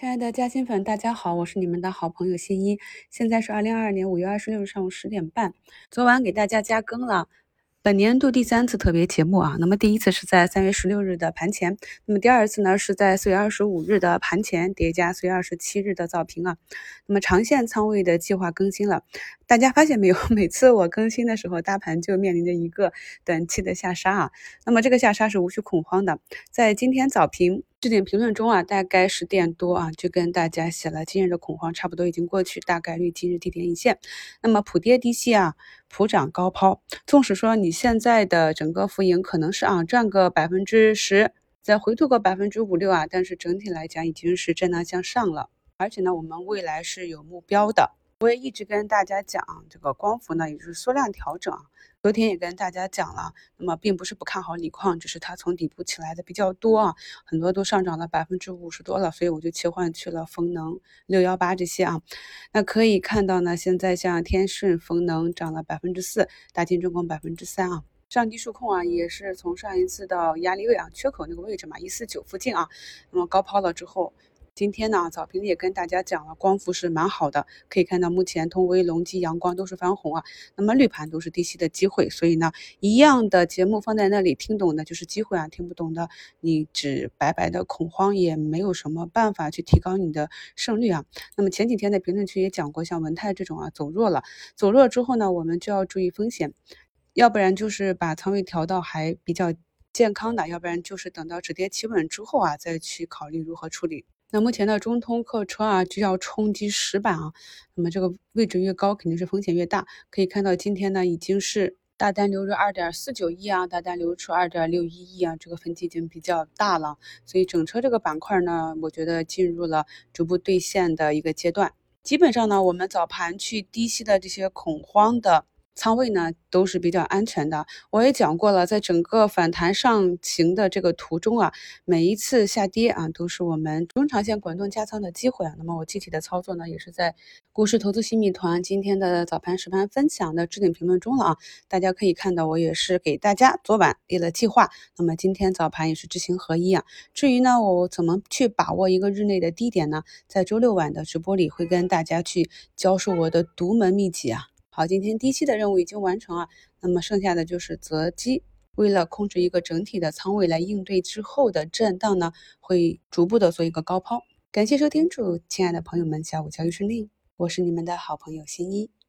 亲爱的嘉兴粉，大家好，我是你们的好朋友新一。现在是二零二二年五月二十六日上午十点半。昨晚给大家加更了本年度第三次特别节目啊。那么第一次是在三月十六日的盘前，那么第二次呢是在四月二十五日的盘前叠加四月二十七日的早评啊。那么长线仓位的计划更新了，大家发现没有？每次我更新的时候，大盘就面临着一个短期的下杀啊。那么这个下杀是无需恐慌的，在今天早评。置顶评论中啊，大概十点多啊，就跟大家写了，今日的恐慌差不多已经过去，大概率今日低点一线。那么普跌低吸啊，普涨高抛。纵使说你现在的整个浮盈可能是啊赚个百分之十，再回吐个百分之五六啊，但是整体来讲已经是震荡向上了。而且呢，我们未来是有目标的。我也一直跟大家讲，这个光伏呢也就是缩量调整。昨天也跟大家讲了，那么并不是不看好锂矿，只是它从底部起来的比较多啊，很多都上涨了百分之五十多了，所以我就切换去了风能六幺八这些啊。那可以看到呢，现在像天顺风能涨了百分之四，大金重工百分之三啊。上低数控啊，也是从上一次到压力位啊，缺口那个位置嘛，一四九附近啊，那么高抛了之后。今天呢，早评也跟大家讲了，光伏是蛮好的，可以看到目前通威、隆基、阳光都是翻红啊。那么绿盘都是低吸的机会，所以呢，一样的节目放在那里，听懂的就是机会啊，听不懂的你只白白的恐慌，也没有什么办法去提高你的胜率啊。那么前几天在评论区也讲过，像文泰这种啊走弱了，走弱之后呢，我们就要注意风险，要不然就是把仓位调到还比较健康的，要不然就是等到止跌企稳之后啊，再去考虑如何处理。那目前的中通客车啊就要冲击十板啊，那么这个位置越高，肯定是风险越大。可以看到今天呢已经是大单流入二点四九亿啊，大单流出二点六一亿啊，这个分歧已经比较大了。所以整车这个板块呢，我觉得进入了逐步兑现的一个阶段。基本上呢，我们早盘去低吸的这些恐慌的。仓位呢都是比较安全的，我也讲过了，在整个反弹上行的这个途中啊，每一次下跌啊，都是我们中长线滚动加仓的机会啊。那么我具体的操作呢，也是在股市投资新米团今天的早盘实盘分享的置顶评论中了啊。大家可以看到，我也是给大家昨晚列了计划，那么今天早盘也是知行合一啊。至于呢，我怎么去把握一个日内的低点呢？在周六晚的直播里会跟大家去教授我的独门秘籍啊。好，今天低吸的任务已经完成啊，那么剩下的就是择机。为了控制一个整体的仓位来应对之后的震荡呢，会逐步的做一个高抛。感谢收听，祝亲爱的朋友们下午交易顺利。我是你们的好朋友新一。